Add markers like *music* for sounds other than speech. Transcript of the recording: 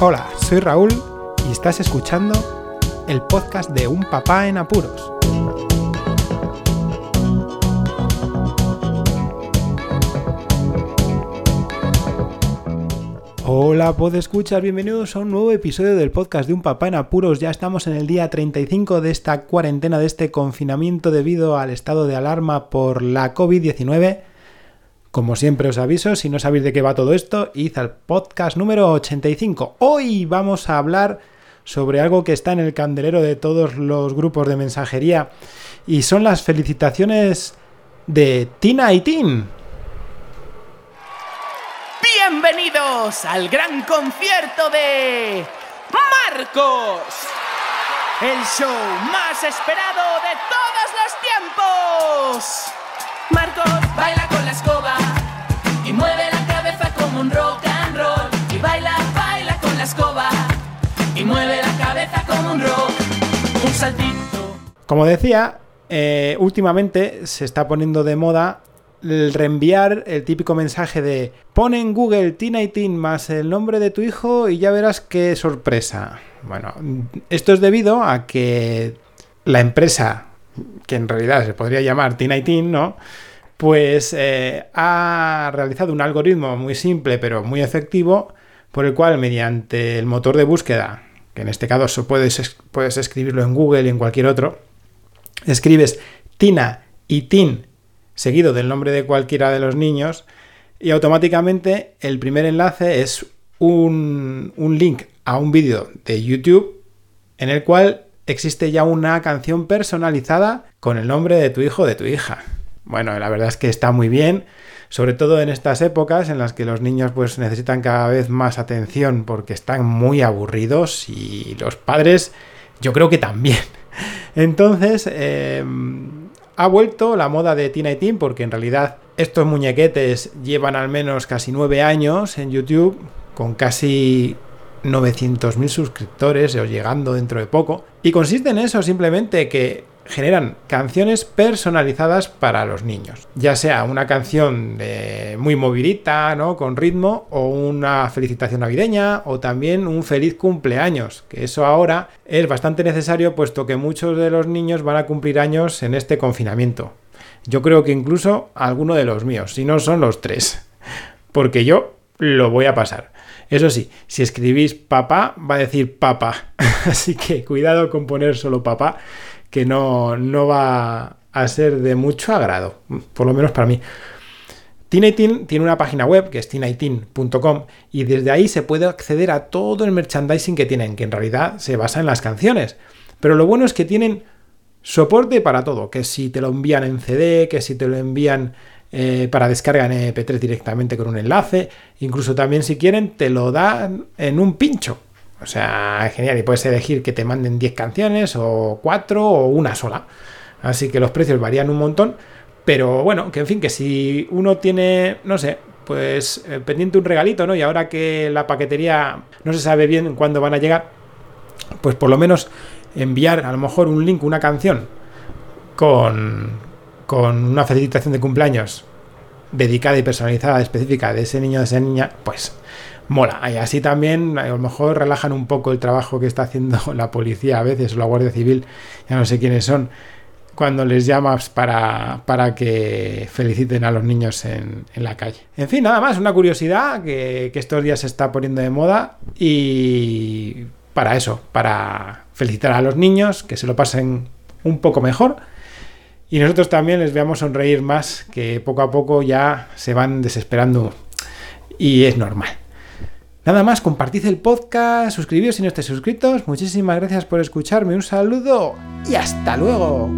Hola, soy Raúl y estás escuchando el podcast de Un Papá en Apuros. Hola, escuchar, bienvenidos a un nuevo episodio del podcast de Un Papá en Apuros. Ya estamos en el día 35 de esta cuarentena, de este confinamiento debido al estado de alarma por la COVID-19. Como siempre os aviso, si no sabéis de qué va todo esto, id al podcast número 85. Hoy vamos a hablar sobre algo que está en el candelero de todos los grupos de mensajería y son las felicitaciones de Tina y Tin. Bienvenidos al gran concierto de Marcos, el show más esperado de todos los tiempos. Marcos baila Como decía, eh, últimamente se está poniendo de moda el reenviar el típico mensaje de pon en Google Tin más el nombre de tu hijo y ya verás qué sorpresa. Bueno, esto es debido a que la empresa, que en realidad se podría llamar Tin, ¿no? Pues eh, ha realizado un algoritmo muy simple pero muy efectivo por el cual mediante el motor de búsqueda, que en este caso puedes, puedes escribirlo en Google y en cualquier otro, escribes Tina y Tin seguido del nombre de cualquiera de los niños y automáticamente el primer enlace es un, link a un vídeo de YouTube en el cual existe ya una canción personalizada con el nombre de tu hijo o de tu hija. Bueno, la verdad es que está muy bien, sobre todo en estas épocas en las que los niños pues necesitan cada vez más atención porque están muy aburridos y los padres yo creo que también. *laughs* Entonces, em, ha vuelto la moda de Tina y Tim porque en realidad estos muñequetes llevan al menos casi nueve años en YouTube con casi 900.000 suscriptores o llegando dentro de poco. Y consiste en eso simplemente que generan canciones personalizadas para los niños. Ya sea una canción muy movidita, ¿no? Con ritmo, o una felicitación navideña, o también un feliz cumpleaños, que eso ahora es bastante necesario puesto que muchos de los niños van a cumplir años en este confinamiento. Yo creo que incluso alguno de los míos, si no son los tres. *laughs* Porque yo lo voy a pasar. Eso sí, si escribís papá, va a decir papá. *laughs* Así que cuidado con poner solo papá que no, no va a ser de mucho agrado, por lo menos para mí. Tinaitin tiene una página web que es tinaitin.com y desde ahí se puede acceder a todo el merchandising que tienen, que en realidad se basa en las canciones. Pero lo bueno es que tienen soporte para todo, que si te lo envían en CD, que si te lo envían eh, para descarga en MP3 directamente con un enlace, incluso también si quieren te lo dan en un pincho. O sea, genial. Y puedes elegir que te manden 10 canciones o 4 o una sola. Así que los precios varían un montón. Pero bueno, que en fin, que si uno tiene, no sé, pues eh, pendiente un regalito, ¿no? Y ahora que la paquetería no se sabe bien cuándo van a llegar, pues por lo menos enviar a lo mejor un link, una canción con, con una felicitación de cumpleaños dedicada y personalizada, específica de ese niño o de esa niña, pues mola. Y así también a lo mejor relajan un poco el trabajo que está haciendo *laughs* la policía a veces o la Guardia Civil, ya no sé quiénes son, cuando les llamas para, para que feliciten a los niños en, la calle. En fin, nada más, una curiosidad que, que estos días se está poniendo de moda y para eso, para felicitar a los niños, que se lo pasen un poco mejor. Y nosotros también les veamos sonreír más, que poco a poco ya se van desesperando y es normal. Nada más, compartid el podcast, suscribíos si no estáis suscritos. Muchísimas gracias por escucharme, un saludo y hasta luego.